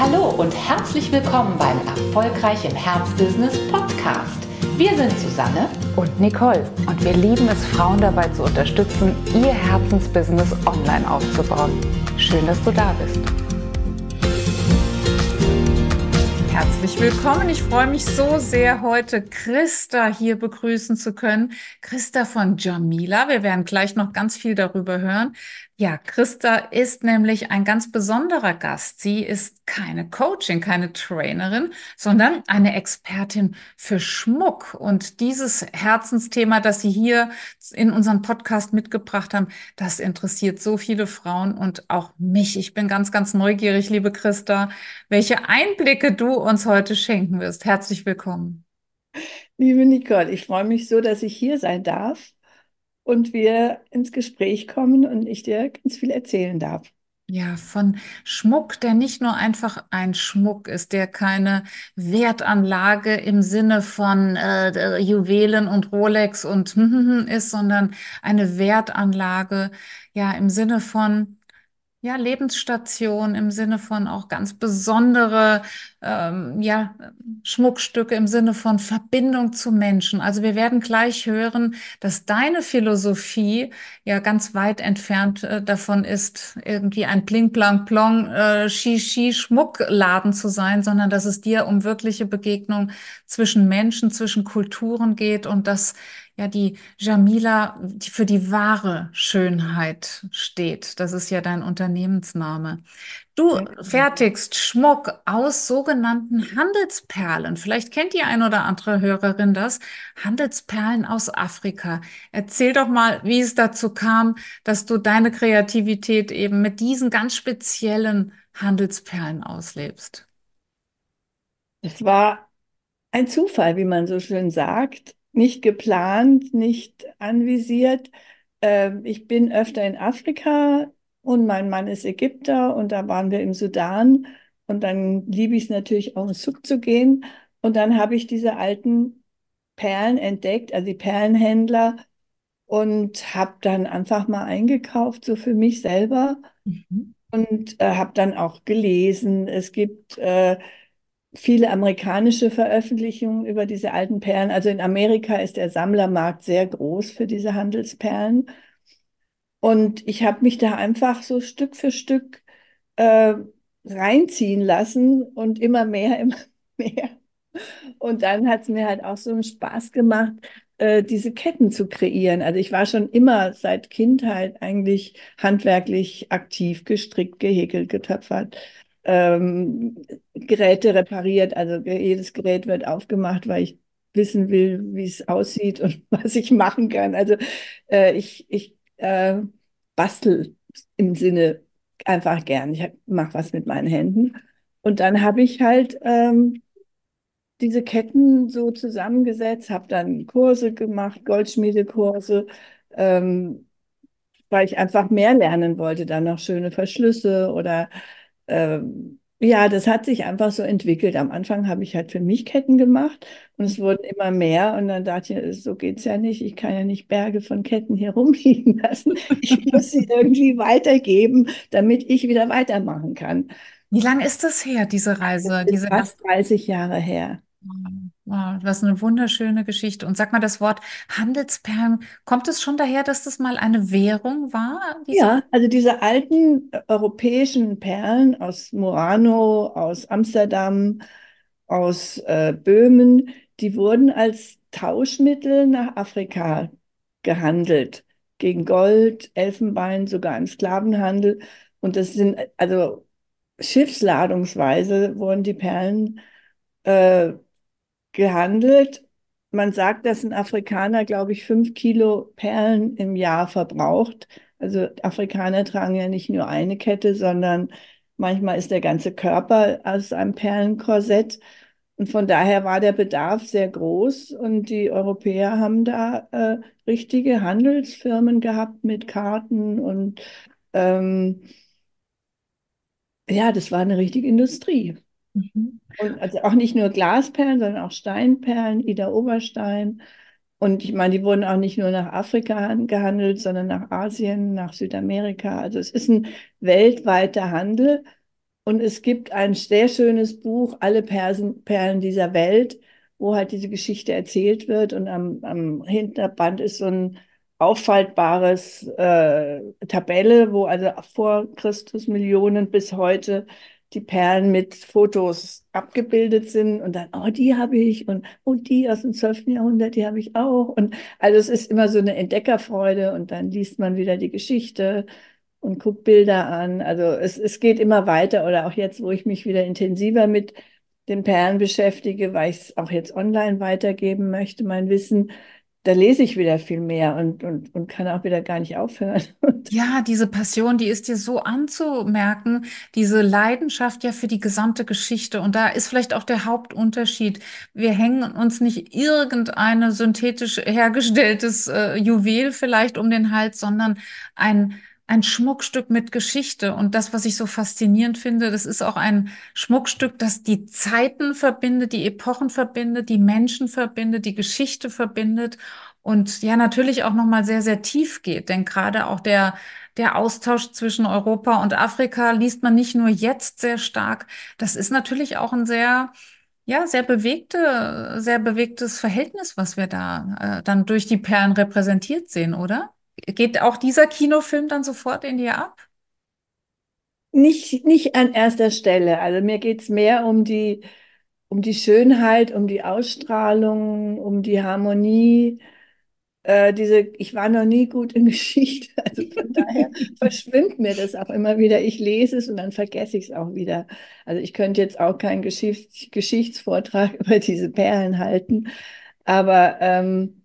Hallo und herzlich willkommen beim Erfolgreich im Herzbusiness Podcast. Wir sind Susanne und Nicole und wir lieben es, Frauen dabei zu unterstützen, ihr Herzensbusiness online aufzubauen. Schön, dass du da bist. Herzlich willkommen. Ich freue mich so sehr, heute Christa hier begrüßen zu können. Christa von Jamila. Wir werden gleich noch ganz viel darüber hören. Ja, Christa ist nämlich ein ganz besonderer Gast. Sie ist keine Coaching, keine Trainerin, sondern eine Expertin für Schmuck. Und dieses Herzensthema, das Sie hier in unserem Podcast mitgebracht haben, das interessiert so viele Frauen und auch mich. Ich bin ganz, ganz neugierig, liebe Christa, welche Einblicke du uns heute schenken wirst. Herzlich willkommen. Liebe Nicole, ich freue mich so, dass ich hier sein darf und wir ins Gespräch kommen und ich dir ganz viel erzählen darf. Ja, von Schmuck, der nicht nur einfach ein Schmuck ist, der keine Wertanlage im Sinne von äh, Juwelen und Rolex und ist, sondern eine Wertanlage, ja, im Sinne von ja, Lebensstation im Sinne von auch ganz besondere ähm, ja, Schmuckstücke im Sinne von Verbindung zu Menschen. Also wir werden gleich hören, dass deine Philosophie ja ganz weit entfernt äh, davon ist, irgendwie ein Bling Blang Plong äh, Shishi Schmuckladen zu sein, sondern dass es dir um wirkliche Begegnung zwischen Menschen, zwischen Kulturen geht und dass ja die Jamila die für die wahre Schönheit steht. Das ist ja dein Unternehmensname. Du fertigst Schmuck aus sogenannten Handelsperlen. Vielleicht kennt die ein oder andere Hörerin das. Handelsperlen aus Afrika. Erzähl doch mal, wie es dazu kam, dass du deine Kreativität eben mit diesen ganz speziellen Handelsperlen auslebst. Es war ein Zufall, wie man so schön sagt nicht geplant, nicht anvisiert. Ähm, ich bin öfter in Afrika und mein Mann ist Ägypter und da waren wir im Sudan und dann liebe ich es natürlich auch ins Zug zu gehen und dann habe ich diese alten Perlen entdeckt, also die Perlenhändler und habe dann einfach mal eingekauft, so für mich selber mhm. und äh, habe dann auch gelesen. Es gibt äh, viele amerikanische Veröffentlichungen über diese alten Perlen. Also in Amerika ist der Sammlermarkt sehr groß für diese Handelsperlen. Und ich habe mich da einfach so Stück für Stück äh, reinziehen lassen und immer mehr, immer mehr. Und dann hat es mir halt auch so einen Spaß gemacht, äh, diese Ketten zu kreieren. Also ich war schon immer seit Kindheit eigentlich handwerklich aktiv, gestrickt, gehäkelt, getöpfert ähm, Geräte repariert. Also jedes Gerät wird aufgemacht, weil ich wissen will, wie es aussieht und was ich machen kann. Also äh, ich, ich äh, bastel im Sinne einfach gern. Ich mache was mit meinen Händen. Und dann habe ich halt ähm, diese Ketten so zusammengesetzt, habe dann Kurse gemacht, Goldschmiedekurse, ähm, weil ich einfach mehr lernen wollte, dann noch schöne Verschlüsse oder ähm, ja, das hat sich einfach so entwickelt. Am Anfang habe ich halt für mich Ketten gemacht und es wurden immer mehr. Und dann dachte ich, so geht es ja nicht. Ich kann ja nicht Berge von Ketten hier rumliegen lassen. Ich muss sie irgendwie weitergeben, damit ich wieder weitermachen kann. Wie lange ist das her, diese Reise? Das ist diese fast 30 Jahre her. Wow, was eine wunderschöne Geschichte. Und sag mal, das Wort Handelsperlen, kommt es schon daher, dass das mal eine Währung war? Ja, also diese alten äh, europäischen Perlen aus Murano, aus Amsterdam, aus äh, Böhmen, die wurden als Tauschmittel nach Afrika gehandelt. Gegen Gold, Elfenbein, sogar im Sklavenhandel. Und das sind, also schiffsladungsweise wurden die Perlen äh, gehandelt. Man sagt, dass ein Afrikaner, glaube ich, fünf Kilo Perlen im Jahr verbraucht. Also Afrikaner tragen ja nicht nur eine Kette, sondern manchmal ist der ganze Körper aus einem Perlenkorsett. Und von daher war der Bedarf sehr groß und die Europäer haben da äh, richtige Handelsfirmen gehabt mit Karten und ähm, ja, das war eine richtige Industrie. Mhm. Und also auch nicht nur Glasperlen, sondern auch Steinperlen, Ida Oberstein. Und ich meine, die wurden auch nicht nur nach Afrika gehandelt, sondern nach Asien, nach Südamerika. Also es ist ein weltweiter Handel. Und es gibt ein sehr schönes Buch, Alle Persen, Perlen dieser Welt, wo halt diese Geschichte erzählt wird. Und am, am Hinterband ist so ein auffaltbares äh, Tabelle, wo also vor Christus Millionen bis heute die Perlen mit Fotos abgebildet sind und dann, oh, die habe ich und oh, die aus dem 12. Jahrhundert, die habe ich auch. Und also es ist immer so eine Entdeckerfreude und dann liest man wieder die Geschichte und guckt Bilder an. Also es, es geht immer weiter oder auch jetzt, wo ich mich wieder intensiver mit den Perlen beschäftige, weil ich es auch jetzt online weitergeben möchte, mein Wissen, da lese ich wieder viel mehr und, und, und kann auch wieder gar nicht aufhören. Ja, diese Passion, die ist dir so anzumerken, diese Leidenschaft ja für die gesamte Geschichte. Und da ist vielleicht auch der Hauptunterschied. Wir hängen uns nicht irgendeine synthetisch hergestelltes äh, Juwel vielleicht um den Hals, sondern ein ein Schmuckstück mit Geschichte. Und das, was ich so faszinierend finde, das ist auch ein Schmuckstück, das die Zeiten verbindet, die Epochen verbindet, die Menschen verbindet, die Geschichte verbindet und ja, natürlich auch nochmal sehr, sehr tief geht. Denn gerade auch der, der Austausch zwischen Europa und Afrika liest man nicht nur jetzt sehr stark. Das ist natürlich auch ein sehr, ja, sehr bewegte, sehr bewegtes Verhältnis, was wir da äh, dann durch die Perlen repräsentiert sehen, oder? Geht auch dieser Kinofilm dann sofort in dir ab? Nicht, nicht an erster Stelle. Also mir geht es mehr um die, um die Schönheit, um die Ausstrahlung, um die Harmonie. Äh, diese, ich war noch nie gut in Geschichte, also von daher verschwimmt mir das auch immer wieder. Ich lese es und dann vergesse ich es auch wieder. Also ich könnte jetzt auch keinen Geschichts Geschichtsvortrag über diese Perlen halten, aber ähm,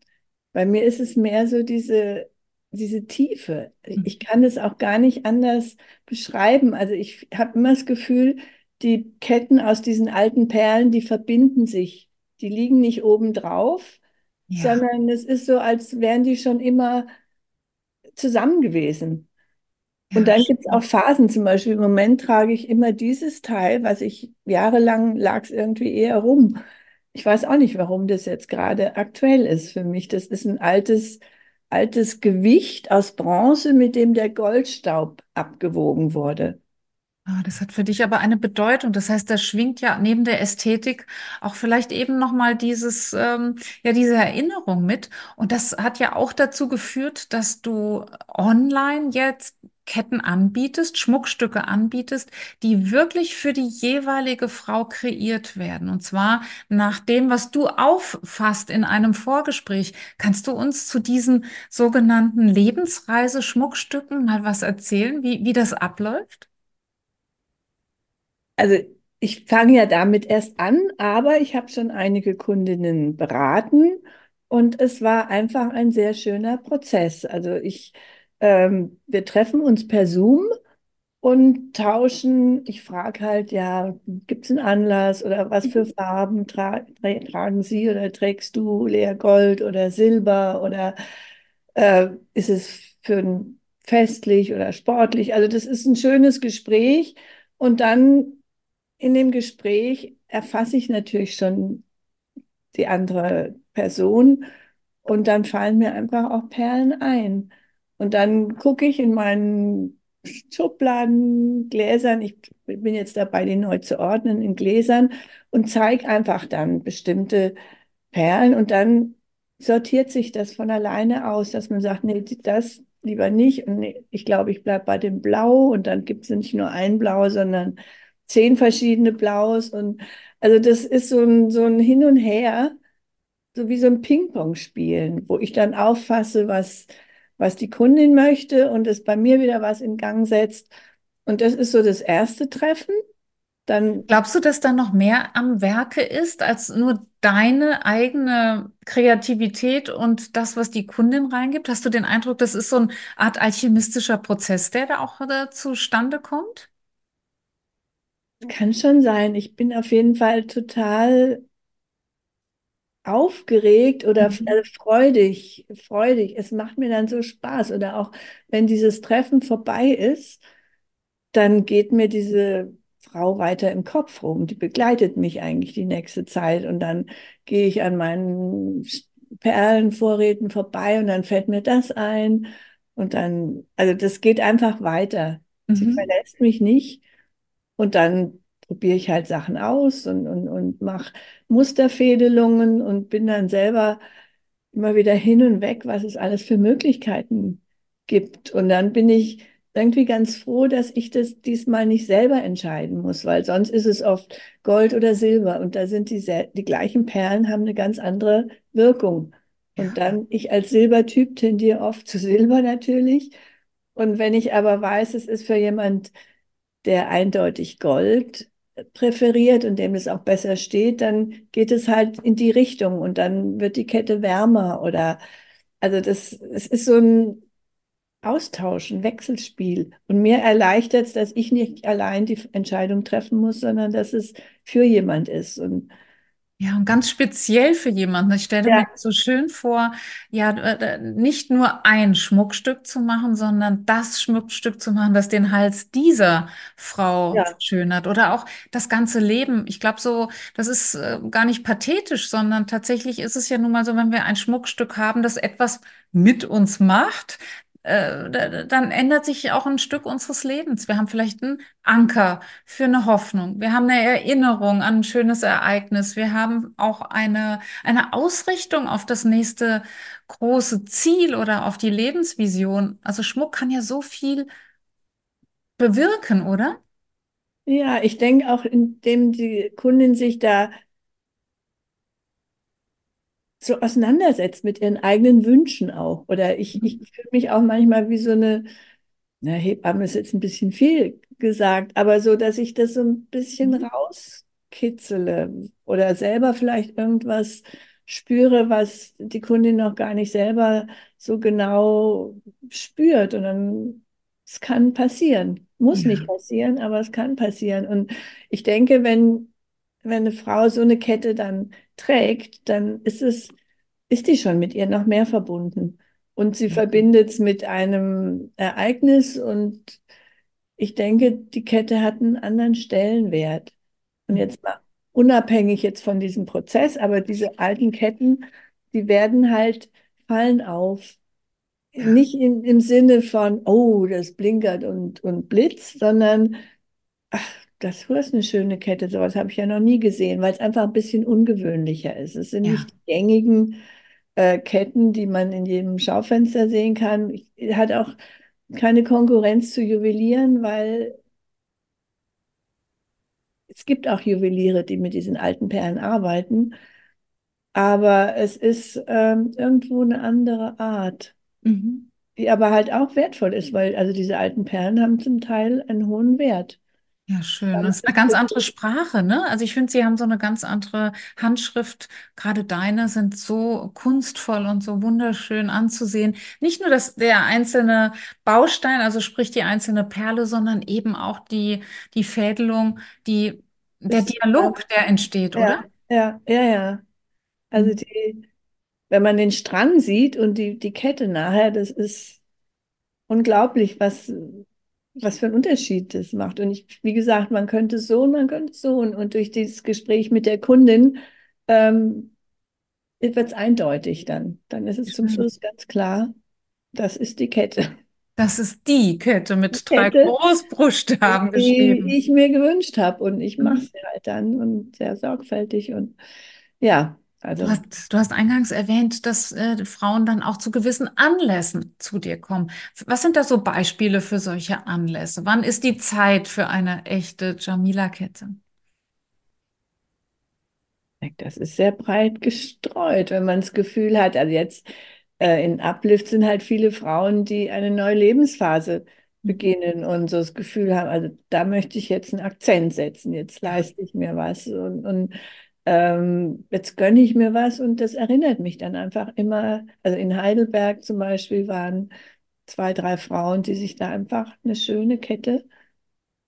bei mir ist es mehr so diese diese Tiefe. Hm. Ich kann es auch gar nicht anders beschreiben. Also ich habe immer das Gefühl, die Ketten aus diesen alten Perlen, die verbinden sich. Die liegen nicht oben drauf, ja. sondern es ist so, als wären die schon immer zusammen gewesen. Ja, und dann gibt es auch Phasen, zum Beispiel im Moment trage ich immer dieses Teil, was ich jahrelang lag es irgendwie eher rum. Ich weiß auch nicht, warum das jetzt gerade aktuell ist für mich. Das ist ein altes altes Gewicht aus Bronze, mit dem der Goldstaub abgewogen wurde. Ah, das hat für dich aber eine Bedeutung. Das heißt, da schwingt ja neben der Ästhetik auch vielleicht eben noch mal dieses, ähm, ja, diese Erinnerung mit. Und das hat ja auch dazu geführt, dass du online jetzt Ketten anbietest, Schmuckstücke anbietest, die wirklich für die jeweilige Frau kreiert werden. Und zwar nach dem, was du auffasst in einem Vorgespräch. Kannst du uns zu diesen sogenannten Lebensreise-Schmuckstücken mal was erzählen, wie, wie das abläuft? Also ich fange ja damit erst an, aber ich habe schon einige Kundinnen beraten und es war einfach ein sehr schöner Prozess. Also ich ähm, wir treffen uns per Zoom und tauschen. Ich frage halt, ja, gibt es einen Anlass oder was für mhm. Farben tra tra tragen Sie oder trägst du leer Gold oder Silber oder äh, ist es für ein festlich oder sportlich? Also das ist ein schönes Gespräch und dann in dem Gespräch erfasse ich natürlich schon die andere Person und dann fallen mir einfach auch Perlen ein. Und dann gucke ich in meinen Schubladen, Gläsern, ich bin jetzt dabei, die neu zu ordnen in Gläsern und zeige einfach dann bestimmte Perlen und dann sortiert sich das von alleine aus, dass man sagt, nee, das lieber nicht und nee, ich glaube, ich bleibe bei dem Blau und dann gibt es nicht nur ein Blau, sondern zehn verschiedene Blaus und also das ist so ein, so ein Hin und Her, so wie so ein Ping-Pong spielen, wo ich dann auffasse, was was die Kundin möchte und es bei mir wieder was in Gang setzt. Und das ist so das erste Treffen. Dann Glaubst du, dass da noch mehr am Werke ist als nur deine eigene Kreativität und das, was die Kundin reingibt? Hast du den Eindruck, das ist so eine Art alchemistischer Prozess, der da auch da zustande kommt? Kann schon sein. Ich bin auf jeden Fall total aufgeregt oder mhm. also freudig, freudig. Es macht mir dann so Spaß. Oder auch wenn dieses Treffen vorbei ist, dann geht mir diese Frau weiter im Kopf rum. Die begleitet mich eigentlich die nächste Zeit. Und dann gehe ich an meinen Perlenvorräten vorbei und dann fällt mir das ein. Und dann, also das geht einfach weiter. Mhm. Sie verlässt mich nicht. Und dann probiere ich halt Sachen aus und, und, und mache Musterfädelungen und bin dann selber immer wieder hin und weg, was es alles für Möglichkeiten gibt. Und dann bin ich irgendwie ganz froh, dass ich das diesmal nicht selber entscheiden muss, weil sonst ist es oft Gold oder Silber und da sind die, die gleichen Perlen haben eine ganz andere Wirkung. Und dann, ich als Silbertyp tendiere oft zu Silber natürlich. Und wenn ich aber weiß, es ist für jemand, der eindeutig Gold präferiert und dem es auch besser steht, dann geht es halt in die Richtung und dann wird die Kette wärmer oder also das, es ist so ein Austausch, ein Wechselspiel. Und mir erleichtert es, dass ich nicht allein die Entscheidung treffen muss, sondern dass es für jemand ist. Und ja, und ganz speziell für jemanden. Ich stelle ja. mir so schön vor, ja, äh, nicht nur ein Schmuckstück zu machen, sondern das Schmuckstück zu machen, das den Hals dieser Frau ja. schönert oder auch das ganze Leben. Ich glaube so, das ist äh, gar nicht pathetisch, sondern tatsächlich ist es ja nun mal so, wenn wir ein Schmuckstück haben, das etwas mit uns macht, äh, dann ändert sich auch ein Stück unseres Lebens. Wir haben vielleicht einen Anker für eine Hoffnung. Wir haben eine Erinnerung an ein schönes Ereignis. Wir haben auch eine, eine Ausrichtung auf das nächste große Ziel oder auf die Lebensvision. Also Schmuck kann ja so viel bewirken, oder? Ja, ich denke auch, indem die Kundin sich da so auseinandersetzt mit ihren eigenen Wünschen auch. Oder ich, ich mhm. fühle mich auch manchmal wie so eine, na, Hebamme ist jetzt ein bisschen viel gesagt, aber so, dass ich das so ein bisschen mhm. rauskitzele oder selber vielleicht irgendwas spüre, was die Kundin noch gar nicht selber so genau spürt. Und dann, es kann passieren. Muss ja. nicht passieren, aber es kann passieren. Und ich denke, wenn wenn eine Frau so eine Kette dann trägt, dann ist es, ist die schon mit ihr noch mehr verbunden. Und sie mhm. verbindet es mit einem Ereignis und ich denke, die Kette hat einen anderen Stellenwert. Und jetzt mal unabhängig jetzt von diesem Prozess, aber diese alten Ketten, die werden halt fallen auf. Nicht in, im Sinne von, oh, das blinkert und, und blitzt, sondern ach, das ist eine schöne Kette, sowas habe ich ja noch nie gesehen, weil es einfach ein bisschen ungewöhnlicher ist. Es sind ja. nicht die gängigen äh, Ketten, die man in jedem Schaufenster sehen kann. Hat auch keine Konkurrenz zu Juwelieren, weil es gibt auch Juweliere, die mit diesen alten Perlen arbeiten. Aber es ist ähm, irgendwo eine andere Art, mhm. die aber halt auch wertvoll ist, weil also diese alten Perlen haben zum Teil einen hohen Wert. Ja, schön. Das ist eine ganz andere Sprache, ne? Also ich finde, Sie haben so eine ganz andere Handschrift. Gerade deine sind so kunstvoll und so wunderschön anzusehen. Nicht nur das, der einzelne Baustein, also sprich die einzelne Perle, sondern eben auch die, die Fädelung, die, der Dialog, der entsteht, ja, oder? Ja, ja, ja. Also mhm. die, wenn man den Strang sieht und die, die Kette nachher, das ist unglaublich, was, was für einen Unterschied das macht. Und ich, wie gesagt, man könnte so und man könnte so. Und, und durch dieses Gespräch mit der Kundin ähm, wird es eindeutig dann. Dann ist es zum Schluss ganz klar, das ist die Kette. Das ist die Kette mit die drei Kette, Großbuchstaben die geschrieben. Die ich mir gewünscht habe. Und ich mache sie halt dann und sehr sorgfältig. Und ja, also, du, hast, du hast eingangs erwähnt, dass äh, Frauen dann auch zu gewissen Anlässen zu dir kommen. Was sind da so Beispiele für solche Anlässe? Wann ist die Zeit für eine echte Jamila-Kette? Das ist sehr breit gestreut, wenn man das Gefühl hat, also jetzt äh, in Uplift sind halt viele Frauen, die eine neue Lebensphase beginnen und so das Gefühl haben, also da möchte ich jetzt einen Akzent setzen, jetzt leiste ich mir was und, und ähm, jetzt gönne ich mir was und das erinnert mich dann einfach immer. Also in Heidelberg zum Beispiel waren zwei, drei Frauen, die sich da einfach eine schöne Kette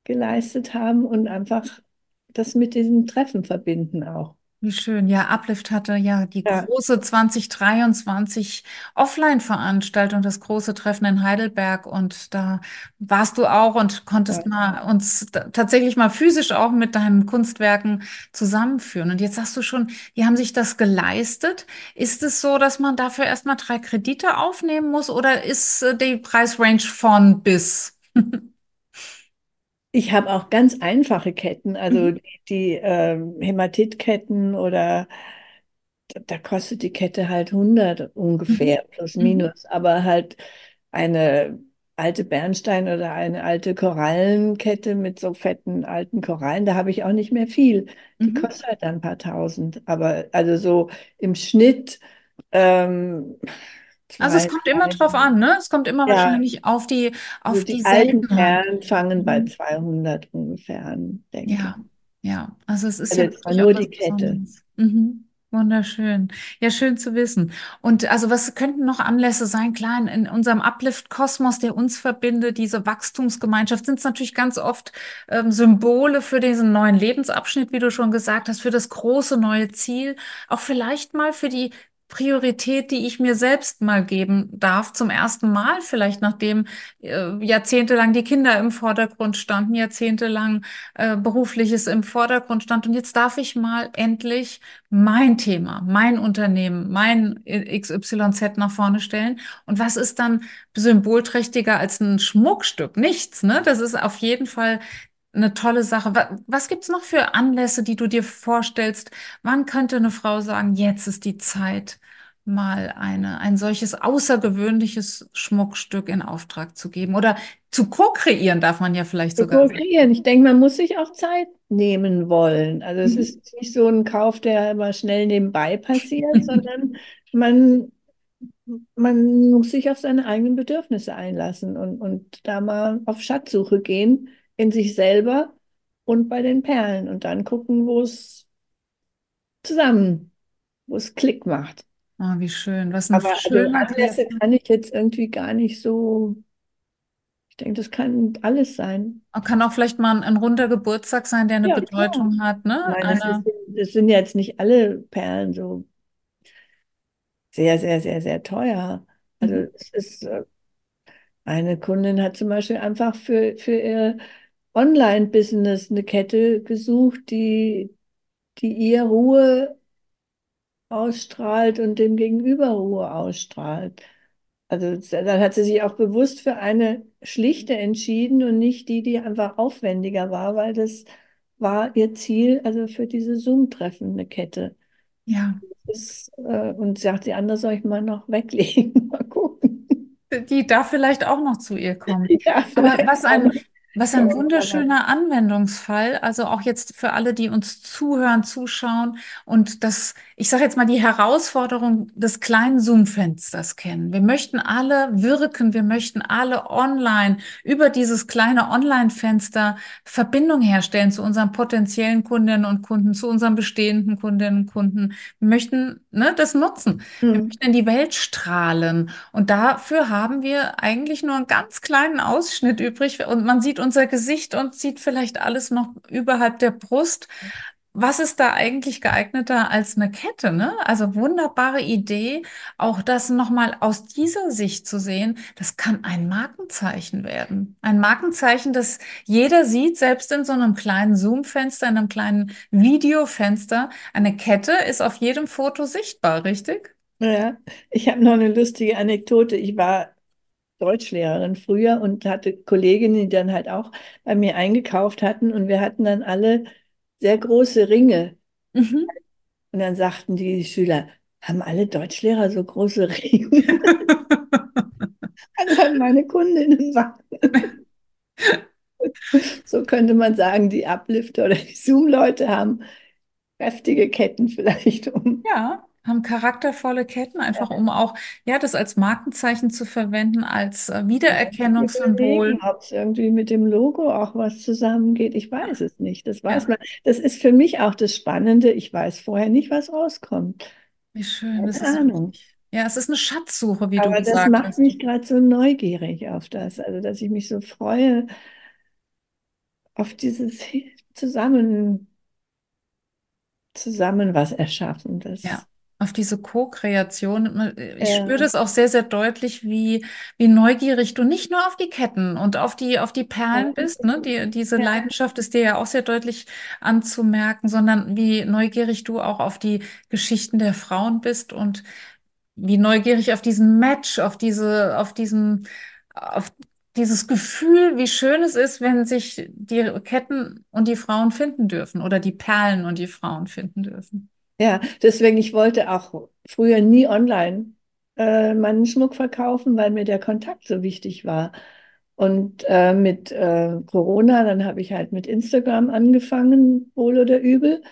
geleistet haben und einfach das mit diesem Treffen verbinden auch. Wie schön. Ja, Uplift hatte ja die ja. große 2023 Offline-Veranstaltung, das große Treffen in Heidelberg. Und da warst du auch und konntest ja. mal uns tatsächlich mal physisch auch mit deinen Kunstwerken zusammenführen. Und jetzt sagst du schon, die haben sich das geleistet. Ist es so, dass man dafür erstmal drei Kredite aufnehmen muss oder ist äh, die Preisrange von bis? ich habe auch ganz einfache Ketten, also Mhm. die, die ähm, Hämatitketten oder da, kostet die Kette halt 100 Mhm. ungefähr, plus Mhm. minus, aber halt eine alte Bernstein oder eine alte Korallenkette mit so fetten alten Korallen, da habe ich auch nicht mehr viel. Die Mhm. kostet halt dann ein paar tausend, aber also so im Schnitt ähm, Also es kommt immer drauf an, ne? Es kommt immer ja, wahrscheinlich auf die, also auf die die alten. Perlen fangen bei Mhm. 200 ungefähr an, denke Ja, ich. ja. Also es ist Also ja nur die Kette. Mhm. Wunderschön. Ja, schön zu wissen. Und also was könnten noch Anlässe sein? Klar, in, in unserem Uplift-Kosmos, der uns verbindet, diese Wachstumsgemeinschaft, sind es natürlich ganz oft ähm, Symbole für diesen neuen Lebensabschnitt, wie du schon gesagt hast, für das große neue Ziel. Auch vielleicht mal für die Priorität, die ich mir selbst mal geben darf, zum ersten Mal, vielleicht nachdem äh, jahrzehntelang die Kinder im Vordergrund standen, jahrzehntelang äh, Berufliches im Vordergrund stand. Und jetzt darf ich mal endlich mein Thema, mein Unternehmen, mein XYZ nach vorne stellen. Und was ist dann symbolträchtiger als ein Schmuckstück? Nichts, ne? Das ist auf jeden Fall eine tolle Sache. Was, was gibt's noch für Anlässe, die du dir vorstellst? Wann könnte eine Frau sagen, jetzt ist die Zeit, mal eine, ein solches außergewöhnliches Schmuckstück in Auftrag zu geben? Oder zu co-kreieren, darf man ja vielleicht Zu sogar sagen. ko-kreieren. Ich denke, man muss sich auch Zeit nehmen wollen. Also es Mhm. ist nicht so ein Kauf, der immer schnell nebenbei passiert, sondern man, man muss sich auf seine eigenen Bedürfnisse einlassen und, und da mal auf Schatzsuche gehen in sich selber und bei den Perlen und dann gucken, wo es zusammen, wo es Klick macht. Ah, wie schön. Was ein Aber also schöner Anlässe Kreativ. kann ich jetzt irgendwie gar nicht so, ich denke, das kann alles sein. Kann auch vielleicht mal ein, ein runder Geburtstag sein, der eine Ja. Bedeutung hat, Ich ne? meine, das ist, das sind ja jetzt nicht alle Perlen so sehr, sehr, sehr, sehr teuer. Also mhm. es ist, äh, eine Kundin hat zum Beispiel einfach für, für ihr Online-Business eine Kette gesucht, die, die ihr Ruhe ausstrahlt und dem Gegenüber Ruhe ausstrahlt. Also dann hat sie sich auch bewusst für eine schlichte entschieden und nicht die, die einfach aufwendiger war, weil das war ihr Ziel, also für diese Zoom-Treffen eine Kette. ja, ist, äh, und sagt, die andere soll ich mal noch weglegen. Mal gucken. die darf vielleicht auch noch zu ihr kommen. Ja, Aber was auch ein, noch. Was ein wunderschöner Anwendungsfall, also auch jetzt für alle, die uns zuhören, zuschauen und das, ich sage jetzt mal, die Herausforderung des kleinen Zoom-Fensters kennen. Wir möchten alle wirken, wir möchten alle online über dieses kleine Online-Fenster Verbindung herstellen zu unseren potenziellen Kundinnen und Kunden, zu unseren bestehenden Kundinnen und Kunden. Wir möchten, ne, das nutzen. Wir Hm. möchten in die Welt strahlen. Und dafür haben wir eigentlich nur einen ganz kleinen Ausschnitt übrig und man sieht unser Gesicht und sieht vielleicht alles noch überhalb der Brust. Was ist da eigentlich geeigneter als eine Kette, ne? Also wunderbare Idee, auch das nochmal aus dieser Sicht zu sehen, das kann ein Markenzeichen werden. Ein Markenzeichen, das jeder sieht, selbst in so einem kleinen Zoom-Fenster, in einem kleinen Videofenster. Eine Kette ist auf jedem Foto sichtbar, richtig? Ja, ich habe noch eine lustige Anekdote. Ich war Deutschlehrerin früher und hatte Kolleginnen, die dann halt auch bei mir eingekauft hatten und wir hatten dann alle sehr große Ringe. Mhm. Und dann sagten die Schüler, haben alle Deutschlehrer so große Ringe? Also halt meine Kundinnen waren. So könnte man sagen, die Uplifter oder die Zoom-Leute haben kräftige Ketten vielleicht um. Ja, haben charaktervolle Ketten, einfach um auch, ja, das als Markenzeichen zu verwenden, als äh, Wiedererkennungssymbol. ob es irgendwie mit dem Logo auch was zusammengeht. Ich weiß es nicht. Das weiß Ja, man. Das ist für mich auch das Spannende. Ich weiß vorher nicht, was rauskommt. wie schön. Das Keine ist Ahnung. ja, es ist eine Schatzsuche, wie du Aber das gesagt macht hast. mich gerade so neugierig auf das. Also, dass ich mich so freue auf dieses zusammen, zusammen was erschaffen. Ja, Das, auf diese Co-Kreation. Ich spüre äh, das auch sehr, sehr deutlich, wie, wie neugierig du nicht nur auf die Ketten und auf die, auf die Perlen bist, ne? Die, diese ja, Leidenschaft ist dir ja auch sehr deutlich anzumerken, sondern wie neugierig du auch auf die Geschichten der Frauen bist und wie neugierig auf diesen Match, auf diese, auf diesen, auf dieses Gefühl, wie schön es ist, wenn sich die Ketten und die Frauen finden dürfen oder die Perlen und die Frauen finden dürfen. Ja, deswegen, ich wollte auch früher nie online äh, meinen Schmuck verkaufen, weil mir der Kontakt so wichtig war. Und äh, mit äh, Corona, dann habe ich halt mit Instagram angefangen, wohl oder übel.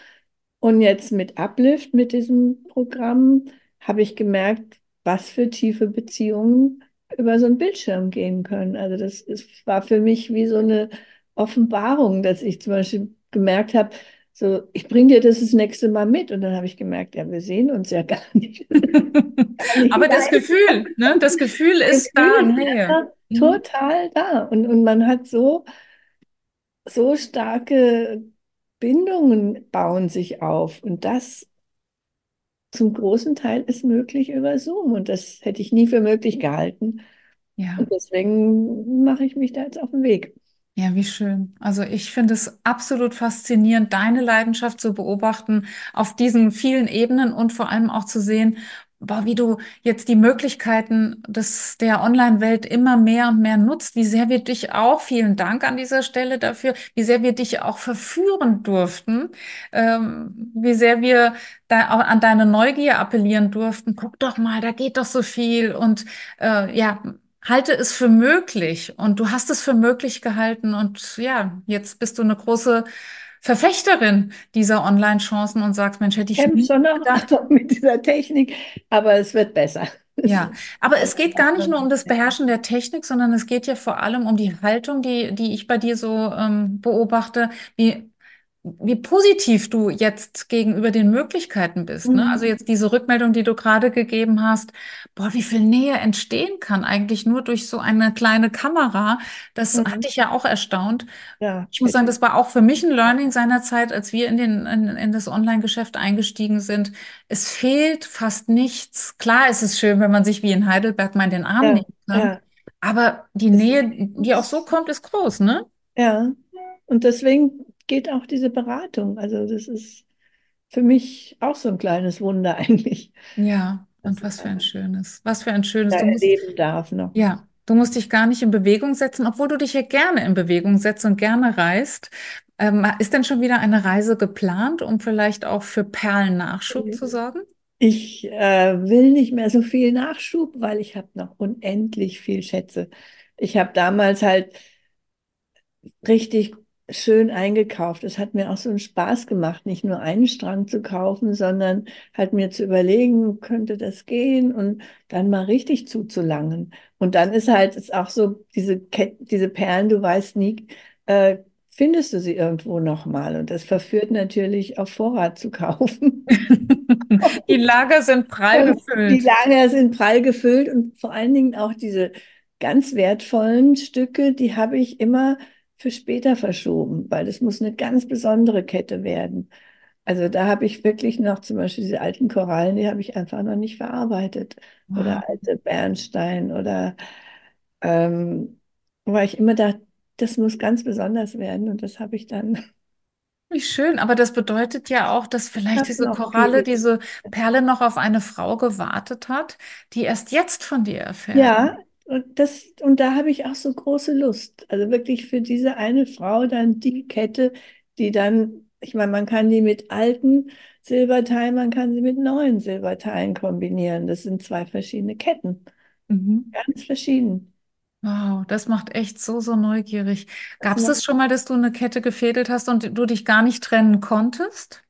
Und jetzt mit Uplift, mit diesem Programm, habe ich gemerkt, was für tiefe Beziehungen über so einen Bildschirm gehen können. Also das ist, war für mich wie so eine Offenbarung, dass ich zum Beispiel gemerkt habe, so, ich bringe dir das das nächste Mal mit. Und dann habe ich gemerkt, ja, wir sehen uns ja gar nicht. Aber das Gefühl, ne? Das Gefühl ist da, Nähe. Mhm. total da. Und, und man hat so, so starke Bindungen bauen sich auf. Und das zum großen Teil ist möglich über Zoom. Und das hätte ich nie für möglich gehalten. Ja. Und deswegen mache ich mich da jetzt auf den Weg. Ja, wie schön. Also ich finde es absolut faszinierend, deine Leidenschaft zu beobachten auf diesen vielen Ebenen und vor allem auch zu sehen, wie du jetzt die Möglichkeiten des, der Online-Welt immer mehr und mehr nutzt, wie sehr wir dich auch, vielen Dank an dieser Stelle dafür, wie sehr wir dich auch verführen durften, ähm, wie sehr wir da auch an deine Neugier appellieren durften. Guck doch mal, da geht doch so viel und äh, ja, halte es für möglich und du hast es für möglich gehalten und ja, jetzt bist du eine große Verfechterin dieser Online-Chancen und sagst, Mensch, hätte ich Kämpf schon noch gedacht. mit dieser Technik, aber es wird besser. Ja, aber es geht gar nicht nur um das Beherrschen der Technik, sondern es geht ja vor allem um die Haltung, die, die ich bei dir so ähm, beobachte, wie wie positiv du jetzt gegenüber den Möglichkeiten bist. Ne? Also Mhm. jetzt diese Rückmeldung, die du gerade gegeben hast, boah, wie viel Nähe entstehen kann eigentlich nur durch so eine kleine Kamera. Das hat Mhm. dich ja auch erstaunt. Ja, Ich muss sagen, das war auch für mich ein Learning seinerzeit, als wir in den, in, in das Online-Geschäft eingestiegen sind. Es fehlt fast nichts. Klar ist es schön, wenn man sich wie in Heidelberg mal in den Arm ja, nehmen kann. ja, Aber die Nähe, die auch so kommt, ist groß, ne? ja. Und deswegen geht auch diese Beratung. Also das ist für mich auch so ein kleines Wunder eigentlich, Ja, und was für ein schönes, was für ein schönes. Du musst, erleben darf noch. ja, du musst dich gar nicht in Bewegung setzen, obwohl du dich ja gerne in Bewegung setzt und gerne reist. Ähm, ist denn schon wieder eine Reise geplant, um vielleicht auch für Perlennachschub zu sorgen? Ich äh, will nicht mehr so viel Nachschub, weil ich habe noch unendlich viel Schätze. Ich habe damals halt richtig schön eingekauft. Es hat mir auch so einen Spaß gemacht, nicht nur einen Strang zu kaufen, sondern halt mir zu überlegen, könnte das gehen und dann mal richtig zuzulangen. Und dann ist halt es auch so, diese Ket diese Perlen, du weißt nie, äh, findest du sie irgendwo nochmal. Und das verführt natürlich auf Vorrat zu kaufen. Die Lager sind prall Und die gefüllt. Lager sind prall gefüllt und vor allen Dingen auch diese ganz wertvollen Stücke, die habe ich immer für später verschoben, weil das muss eine ganz besondere Kette werden. Also da habe ich wirklich noch zum Beispiel diese alten Korallen, die habe ich einfach noch nicht verarbeitet. Wow. Oder alte Bernstein oder ähm, weil ich immer dachte, das muss ganz besonders werden und das habe ich dann. Wie schön, aber das bedeutet ja auch, dass vielleicht diese Koralle, viele. diese Perle noch auf eine Frau gewartet hat, die erst jetzt von dir erfährt. Ja, und das, und da habe ich auch so große Lust. Also wirklich für diese eine Frau dann die Kette, die dann, ich meine, man kann die mit alten Silberteilen, man kann sie mit neuen Silberteilen kombinieren. Das sind zwei verschiedene Ketten, Mhm. ganz verschieden. Wow, das macht echt so, so neugierig. Gab es das schon mal, dass du eine Kette gefädelt hast und du dich gar nicht trennen konntest?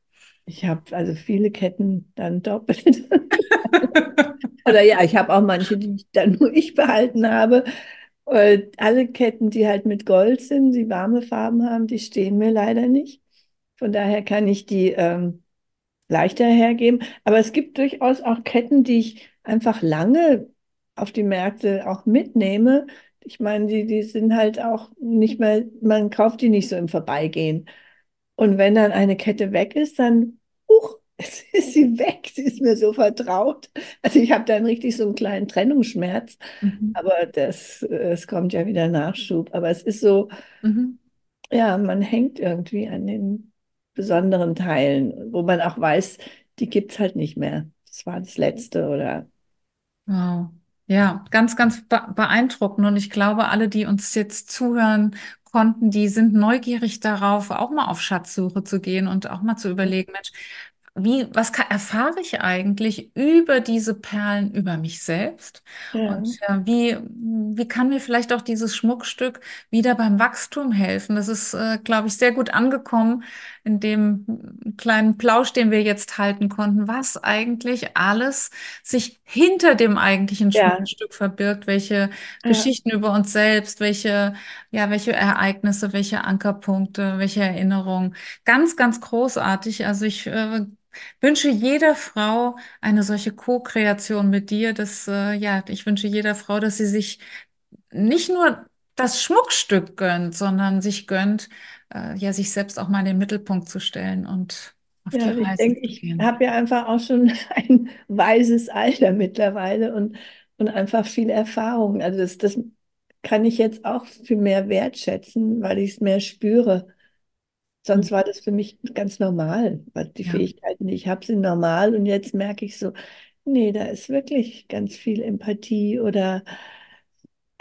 Ich habe also viele Ketten dann doppelt. Oder ja, ich habe auch manche, die dann nur ich behalten habe. Äh, alle Ketten, die halt mit Gold sind, die warme Farben haben, die stehen mir leider nicht. Von daher kann ich die ähm, leichter hergeben. Aber es gibt durchaus auch Ketten, die ich einfach lange auf die Märkte auch mitnehme. Ich meine, die, die sind halt auch nicht mehr, man kauft die nicht so im Vorbeigehen. Und wenn dann eine Kette weg ist, dann, huch, ist sie weg. Sie ist mir so vertraut. Also ich habe dann richtig so einen kleinen Trennungsschmerz. Mhm. Aber das, es kommt ja wieder Nachschub. Aber es ist so, Mhm. ja, man hängt irgendwie an den besonderen Teilen, wo man auch weiß, die gibt es halt nicht mehr. Das war das letzte oder Wow. Ja, ganz, ganz beeindruckend. Und ich glaube, alle, die uns jetzt zuhören konnten, die sind neugierig darauf, auch mal auf Schatzsuche zu gehen und auch mal zu überlegen, Mensch, wie, was kann, erfahre ich eigentlich über diese Perlen über mich selbst? Ja. Und äh, wie, wie kann mir vielleicht auch dieses Schmuckstück wieder beim Wachstum helfen? Das ist, äh, glaube ich, sehr gut angekommen in dem kleinen Plausch, den wir jetzt halten konnten, was eigentlich alles sich hinter dem eigentlichen Ja. Schmuckstück verbirgt, welche Ja. Geschichten über uns selbst, welche, ja, welche Ereignisse, welche Ankerpunkte, welche Erinnerungen. Ganz, ganz großartig. Also ich äh, wünsche jeder Frau eine solche Co-Kreation mit dir. Das, äh, ja, ich wünsche jeder Frau, dass sie sich nicht nur das Schmuckstück gönnt, sondern sich gönnt, äh, ja, sich selbst auch mal in den Mittelpunkt zu stellen und auf die Ja, ich Reise denke, zu ich gehen. habe ja einfach auch schon ein weises Alter mittlerweile und, und einfach viel Erfahrung. Also das, das kann ich jetzt auch viel mehr wertschätzen, weil ich es mehr spüre. Sonst war das für mich ganz normal, weil die Ja. Fähigkeiten, die ich habe, sind normal. Und jetzt merke ich so, nee, da ist wirklich ganz viel Empathie oder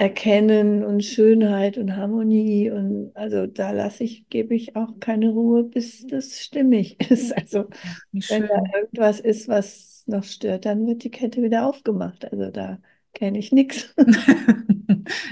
Erkennen und Schönheit und Harmonie. Und also da lasse ich, gebe ich auch keine Ruhe, bis das stimmig ist. Also wenn da irgendwas ist, was noch stört, dann wird die Kette wieder aufgemacht. Also da kenne ich nichts.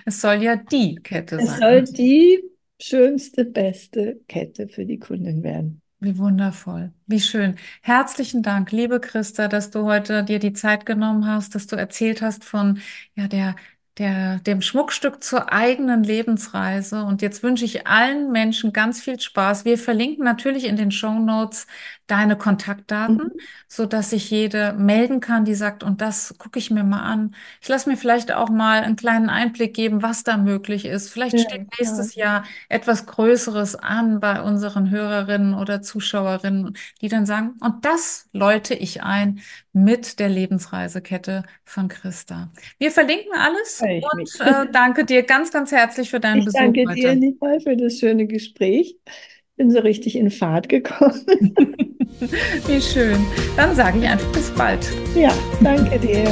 Es soll ja die Kette Es sein. soll die schönste, beste Kette für die Kundin werden. Wie wundervoll, wie schön. Herzlichen Dank, liebe Christa, dass du heute dir die Zeit genommen hast, dass du erzählt hast von ja der der dem Schmuckstück zur eigenen Lebensreise. Und jetzt wünsche ich allen Menschen ganz viel Spaß. Wir verlinken natürlich in den Shownotes deine Kontaktdaten, Mhm. so dass sich jede melden kann, die sagt, und das gucke ich mir mal an. Ich lasse mir vielleicht auch mal einen kleinen Einblick geben, was da möglich ist. Vielleicht Ja, steht nächstes Jahr etwas Größeres an bei unseren Hörerinnen oder Zuschauerinnen, die dann sagen, und das läute ich ein mit der Lebensreisekette von Christa. Wir verlinken alles und äh, danke dir ganz, ganz herzlich für deinen Ich Besuch danke dir, heute. Nicole, für das schöne Gespräch. Bin so richtig in Fahrt gekommen. Wie schön. Dann sage ich einfach bis bald. Ja, danke dir.